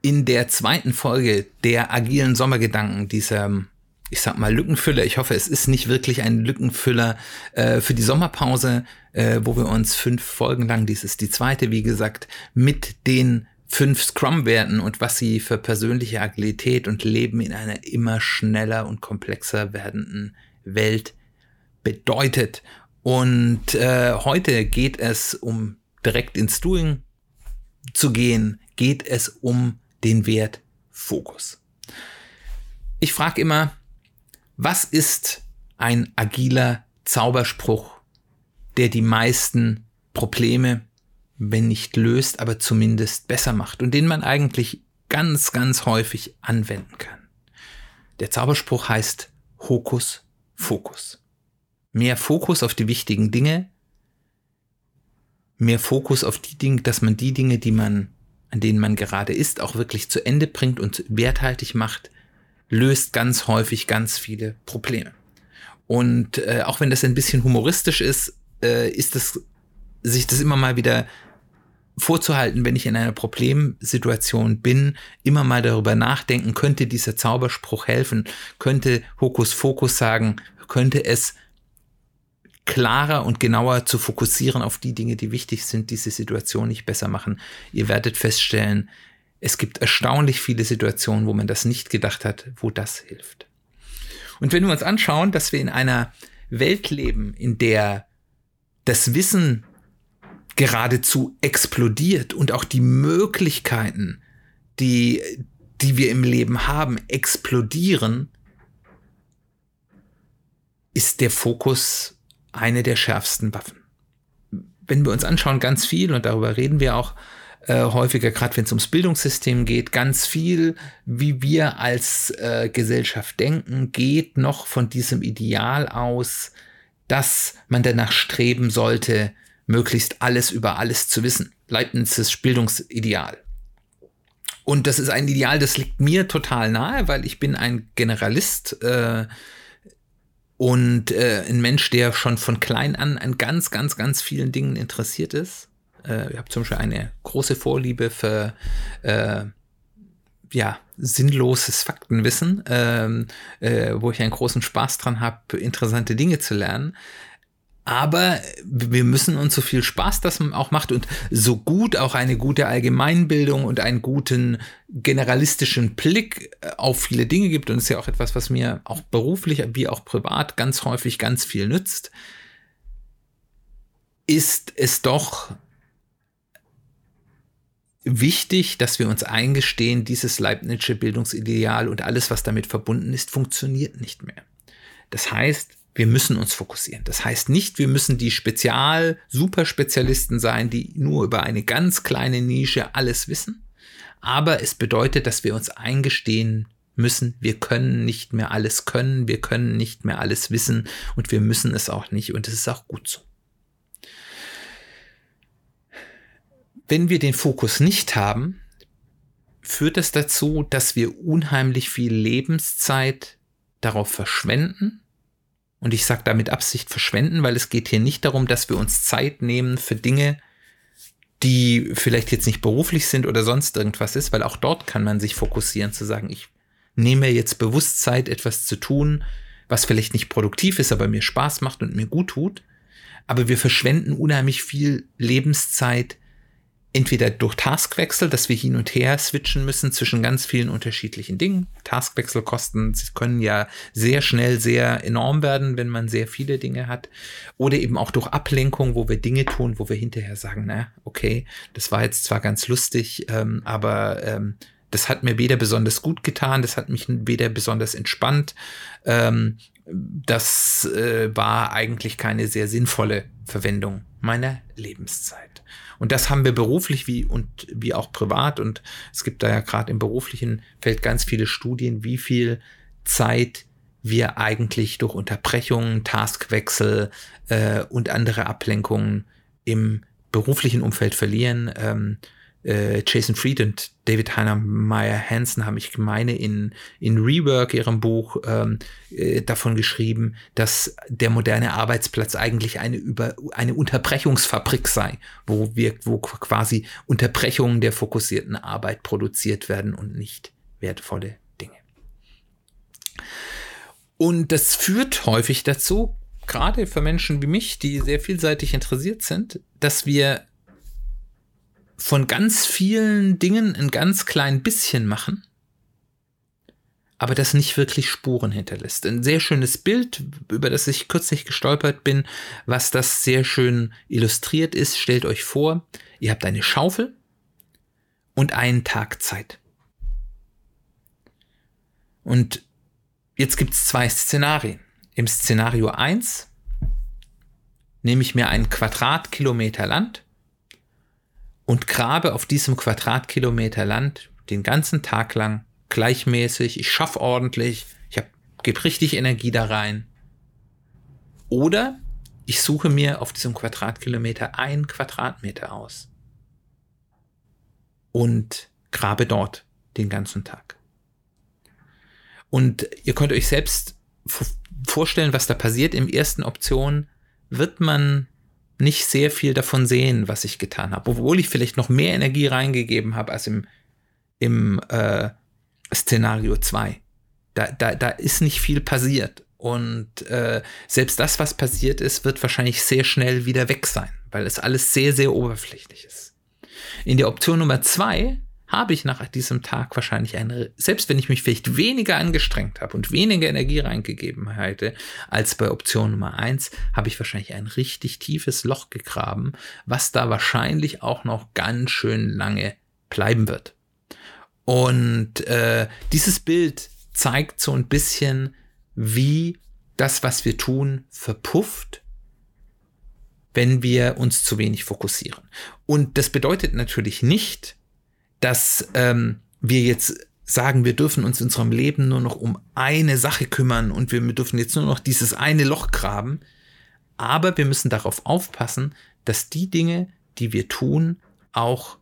in der zweiten Folge der agilen Sommergedanken, dieser, ich sag mal, Lückenfüller. Ich hoffe, es ist nicht wirklich ein Lückenfüller äh, für die Sommerpause, äh, wo wir uns fünf Folgen lang, dies ist die zweite, wie gesagt, mit den fünf Scrum-Werten und was sie für persönliche Agilität und Leben in einer immer schneller und komplexer werdenden Welt bedeutet. Und äh, heute geht es um direkt ins Doing zu gehen, geht es um den Wert Fokus. Ich frage immer, was ist ein agiler Zauberspruch, der die meisten Probleme, wenn nicht löst, aber zumindest besser macht und den man eigentlich ganz, ganz häufig anwenden kann. Der Zauberspruch heißt Hokus Fokus. Mehr Fokus auf die wichtigen Dinge, mehr Fokus auf die Dinge, dass man die Dinge, die man an denen man gerade ist, auch wirklich zu Ende bringt und werthaltig macht, löst ganz häufig ganz viele Probleme. Und äh, auch wenn das ein bisschen humoristisch ist, äh, ist es sich das immer mal wieder vorzuhalten, wenn ich in einer Problemsituation bin, immer mal darüber nachdenken, könnte dieser Zauberspruch helfen, könnte Hokus Fokus sagen, könnte es klarer und genauer zu fokussieren auf die Dinge, die wichtig sind, diese Situation nicht besser machen. Ihr werdet feststellen, es gibt erstaunlich viele Situationen, wo man das nicht gedacht hat, wo das hilft. Und wenn wir uns anschauen, dass wir in einer Welt leben, in der das Wissen geradezu explodiert und auch die Möglichkeiten, die, die wir im Leben haben, explodieren, ist der Fokus eine der schärfsten Waffen. Wenn wir uns anschauen, ganz viel, und darüber reden wir auch äh, häufiger, gerade wenn es ums Bildungssystem geht, ganz viel, wie wir als äh, Gesellschaft denken, geht noch von diesem Ideal aus, dass man danach streben sollte, möglichst alles über alles zu wissen. Leibnizes Bildungsideal. Und das ist ein Ideal, das liegt mir total nahe, weil ich bin ein Generalist. Äh, und äh, ein Mensch, der schon von klein an an ganz, ganz, ganz vielen Dingen interessiert ist. Äh, ich habe zum Beispiel eine große Vorliebe für äh, ja, sinnloses Faktenwissen, ähm, äh, wo ich einen großen Spaß dran habe, interessante Dinge zu lernen. Aber wir müssen uns so viel Spaß das auch macht und so gut auch eine gute Allgemeinbildung und einen guten generalistischen Blick äh, auf viele Dinge gibt. Und ist ja auch etwas, was mir auch beruflich wie auch privat ganz häufig ganz viel nützt. Ist es doch wichtig, dass wir uns eingestehen, dieses Leibnizsche Bildungsideal und alles, was damit verbunden ist, funktioniert nicht mehr. Das heißt, wir müssen uns fokussieren. Das heißt nicht, wir müssen die Spezial-Superspezialisten sein, die nur über eine ganz kleine Nische alles wissen. Aber es bedeutet, dass wir uns eingestehen müssen, wir können nicht mehr alles können, wir können nicht mehr alles wissen und wir müssen es auch nicht und es ist auch gut so. Wenn wir den Fokus nicht haben, führt das dazu, dass wir unheimlich viel Lebenszeit darauf verschwenden, und ich sage damit Absicht verschwenden, weil es geht hier nicht darum, dass wir uns Zeit nehmen für Dinge, die vielleicht jetzt nicht beruflich sind oder sonst irgendwas ist, weil auch dort kann man sich fokussieren zu sagen, ich nehme jetzt bewusst Zeit, etwas zu tun, was vielleicht nicht produktiv ist, aber mir Spaß macht und mir gut tut. Aber wir verschwenden unheimlich viel Lebenszeit entweder durch Taskwechsel, dass wir hin und her switchen müssen zwischen ganz vielen unterschiedlichen Dingen. Taskwechselkosten können ja sehr schnell sehr enorm werden, wenn man sehr viele Dinge hat. Oder eben auch durch Ablenkung, wo wir Dinge tun, wo wir hinterher sagen, na, okay, das war jetzt zwar ganz lustig, ähm, aber ähm, das hat mir weder besonders gut getan, das hat mich weder besonders entspannt. Ähm, das äh, war eigentlich keine sehr sinnvolle Verwendung meiner Lebenszeit. Und das haben wir beruflich wie und wie auch privat. Und es gibt da ja gerade im beruflichen Feld ganz viele Studien, wie viel Zeit wir eigentlich durch Unterbrechungen, Taskwechsel äh, und andere Ablenkungen im beruflichen Umfeld verlieren. Ähm, äh, Jason Fried und David Heiner Meyer Hansen haben, ich meine, in, in Rework, ihrem Buch, ähm, äh, davon geschrieben, dass der moderne Arbeitsplatz eigentlich eine, über, eine Unterbrechungsfabrik sei, wo wir, wo quasi Unterbrechungen der fokussierten Arbeit produziert werden und nicht wertvolle Dinge. Und das führt häufig dazu, gerade für Menschen wie mich, die sehr vielseitig interessiert sind, dass wir von ganz vielen Dingen ein ganz klein bisschen machen, aber das nicht wirklich Spuren hinterlässt. Ein sehr schönes Bild, über das ich kürzlich gestolpert bin, was das sehr schön illustriert ist. Stellt euch vor, ihr habt eine Schaufel und einen Tag Zeit. Und jetzt gibt es zwei Szenarien. Im Szenario 1 nehme ich mir einen Quadratkilometer Land und grabe auf diesem Quadratkilometer Land den ganzen Tag lang gleichmäßig, ich schaffe ordentlich, ich gebe richtig Energie da rein. Oder ich suche mir auf diesem Quadratkilometer ein Quadratmeter aus und grabe dort den ganzen Tag. Und ihr könnt euch selbst vorstellen, was da passiert. Im ersten Option wird man nicht sehr viel davon sehen, was ich getan habe, obwohl ich vielleicht noch mehr Energie reingegeben habe als im, im äh, Szenario 2. Da, da, da ist nicht viel passiert. Und äh, selbst das, was passiert ist, wird wahrscheinlich sehr schnell wieder weg sein, weil es alles sehr, sehr oberflächlich ist. In der Option Nummer 2 habe ich nach diesem Tag wahrscheinlich eine, selbst wenn ich mich vielleicht weniger angestrengt habe und weniger Energie reingegeben hätte als bei Option Nummer eins, habe ich wahrscheinlich ein richtig tiefes Loch gegraben, was da wahrscheinlich auch noch ganz schön lange bleiben wird. Und äh, dieses Bild zeigt so ein bisschen, wie das, was wir tun, verpufft, wenn wir uns zu wenig fokussieren. Und das bedeutet natürlich nicht, dass ähm, wir jetzt sagen, wir dürfen uns in unserem Leben nur noch um eine Sache kümmern und wir dürfen jetzt nur noch dieses eine Loch graben. Aber wir müssen darauf aufpassen, dass die Dinge, die wir tun, auch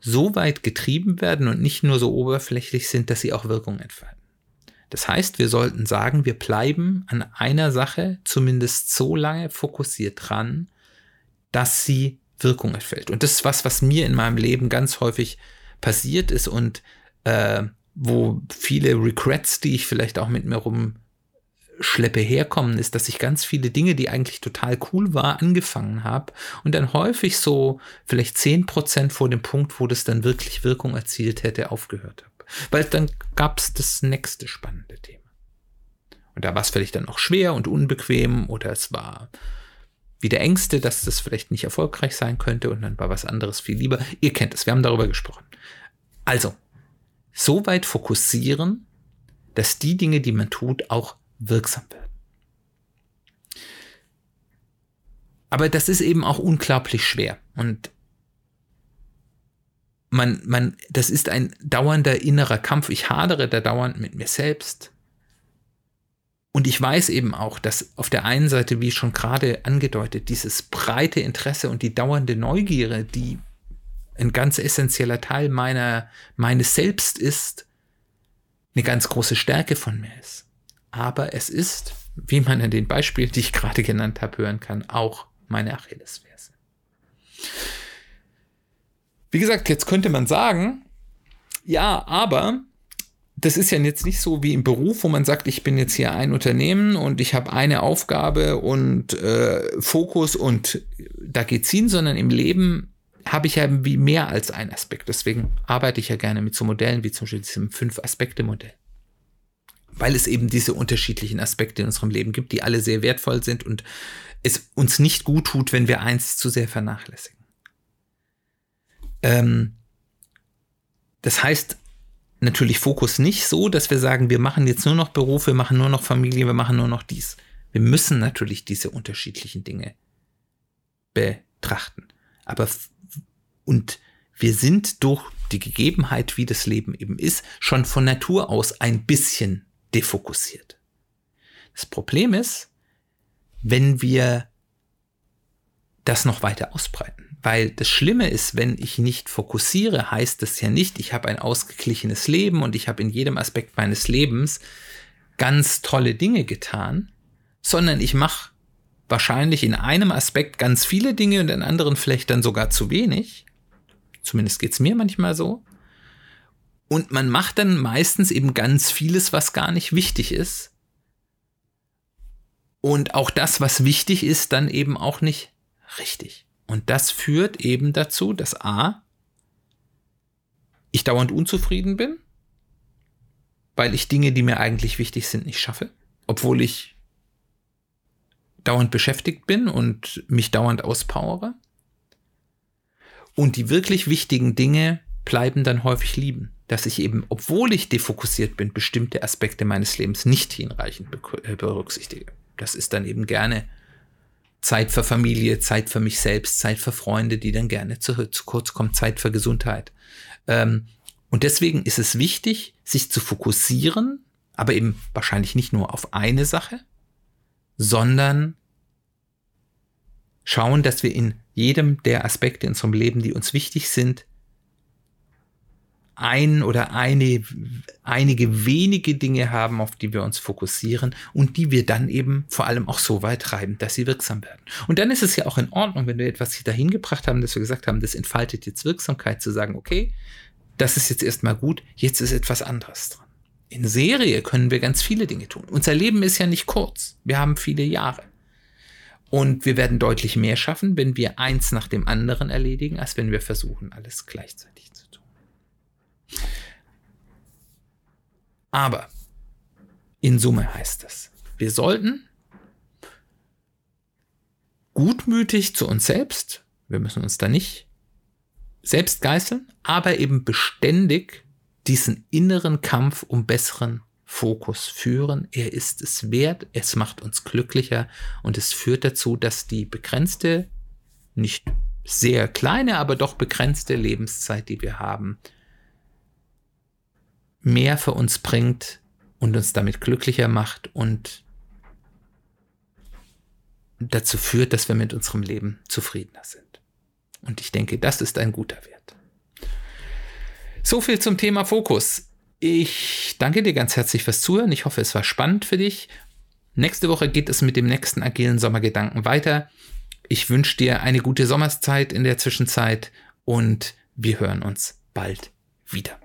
so weit getrieben werden und nicht nur so oberflächlich sind, dass sie auch Wirkung entfalten. Das heißt, wir sollten sagen, wir bleiben an einer Sache zumindest so lange fokussiert dran, dass sie Wirkung entfällt. Und das ist was, was mir in meinem Leben ganz häufig passiert ist und äh, wo viele Regrets, die ich vielleicht auch mit mir rumschleppe, herkommen, ist, dass ich ganz viele Dinge, die eigentlich total cool war, angefangen habe und dann häufig so vielleicht zehn Prozent vor dem Punkt, wo das dann wirklich Wirkung erzielt hätte, aufgehört habe. Weil dann gab es das nächste spannende Thema. Und da war es vielleicht dann auch schwer und unbequem oder es war wieder Ängste, dass das vielleicht nicht erfolgreich sein könnte und dann war was anderes viel lieber. Ihr kennt es, wir haben darüber gesprochen. Also, so weit fokussieren, dass die Dinge, die man tut, auch wirksam werden. Aber das ist eben auch unglaublich schwer und man, man, das ist ein dauernder innerer Kampf. Ich hadere da dauernd mit mir selbst. Und ich weiß eben auch, dass auf der einen Seite, wie schon gerade angedeutet, dieses breite Interesse und die dauernde Neugierde, die ein ganz essentieller Teil meiner, meines Selbst ist, eine ganz große Stärke von mir ist. Aber es ist, wie man in den Beispielen, die ich gerade genannt habe, hören kann, auch meine Achillesferse. Wie gesagt, jetzt könnte man sagen, ja, aber das ist ja jetzt nicht so wie im Beruf, wo man sagt, ich bin jetzt hier ein Unternehmen und ich habe eine Aufgabe und äh, Fokus und da geht's hin, sondern im Leben habe ich ja wie mehr als ein Aspekt. Deswegen arbeite ich ja gerne mit so Modellen wie zum Beispiel diesem Fünf-Aspekte-Modell. Weil es eben diese unterschiedlichen Aspekte in unserem Leben gibt, die alle sehr wertvoll sind und es uns nicht gut tut, wenn wir eins zu sehr vernachlässigen. Ähm, das heißt natürlich Fokus nicht so, dass wir sagen, wir machen jetzt nur noch Beruf, wir machen nur noch Familie, wir machen nur noch dies. Wir müssen natürlich diese unterschiedlichen Dinge betrachten. Aber und wir sind durch die Gegebenheit, wie das Leben eben ist, schon von Natur aus ein bisschen defokussiert. Das Problem ist, wenn wir das noch weiter ausbreiten. Weil das Schlimme ist, wenn ich nicht fokussiere, heißt das ja nicht, ich habe ein ausgeglichenes Leben und ich habe in jedem Aspekt meines Lebens ganz tolle Dinge getan, sondern ich mache wahrscheinlich in einem Aspekt ganz viele Dinge und in anderen vielleicht dann sogar zu wenig. Zumindest geht's mir manchmal so. Und man macht dann meistens eben ganz vieles, was gar nicht wichtig ist. Und auch das, was wichtig ist, dann eben auch nicht richtig. Und das führt eben dazu, dass A, ich dauernd unzufrieden bin, weil ich Dinge, die mir eigentlich wichtig sind, nicht schaffe, obwohl ich dauernd beschäftigt bin und mich dauernd auspowere. Und die wirklich wichtigen Dinge bleiben dann häufig lieben, dass ich eben, obwohl ich defokussiert bin, bestimmte Aspekte meines Lebens nicht hinreichend äh, berücksichtige. Das ist dann eben gerne Zeit für Familie, Zeit für mich selbst, Zeit für Freunde, die dann gerne zu, zu kurz kommen, Zeit für Gesundheit. Ähm, und deswegen ist es wichtig, sich zu fokussieren, aber eben wahrscheinlich nicht nur auf eine Sache, sondern schauen, dass wir in jedem der Aspekte in unserem Leben, die uns wichtig sind, ein oder eine, einige wenige Dinge haben, auf die wir uns fokussieren und die wir dann eben vor allem auch so weit treiben, dass sie wirksam werden. Und dann ist es ja auch in Ordnung, wenn wir etwas dahin gebracht haben, dass wir gesagt haben, das entfaltet jetzt Wirksamkeit, zu sagen, okay, das ist jetzt erstmal gut, jetzt ist etwas anderes dran. In Serie können wir ganz viele Dinge tun. Unser Leben ist ja nicht kurz. Wir haben viele Jahre. Und wir werden deutlich mehr schaffen, wenn wir eins nach dem anderen erledigen, als wenn wir versuchen, alles gleichzeitig zu tun. Aber in Summe heißt es, wir sollten gutmütig zu uns selbst, wir müssen uns da nicht selbst geißeln, aber eben beständig diesen inneren Kampf um besseren Fokus führen. Er ist es wert, es macht uns glücklicher und es führt dazu, dass die begrenzte, nicht sehr kleine, aber doch begrenzte Lebenszeit, die wir haben, mehr für uns bringt und uns damit glücklicher macht und dazu führt, dass wir mit unserem Leben zufriedener sind. Und ich denke, das ist ein guter Wert. So viel zum Thema Fokus. Ich danke dir ganz herzlich fürs Zuhören. Ich hoffe, es war spannend für dich. Nächste Woche geht es mit dem nächsten agilen Sommergedanken weiter. Ich wünsche dir eine gute Sommerszeit in der Zwischenzeit und wir hören uns bald wieder.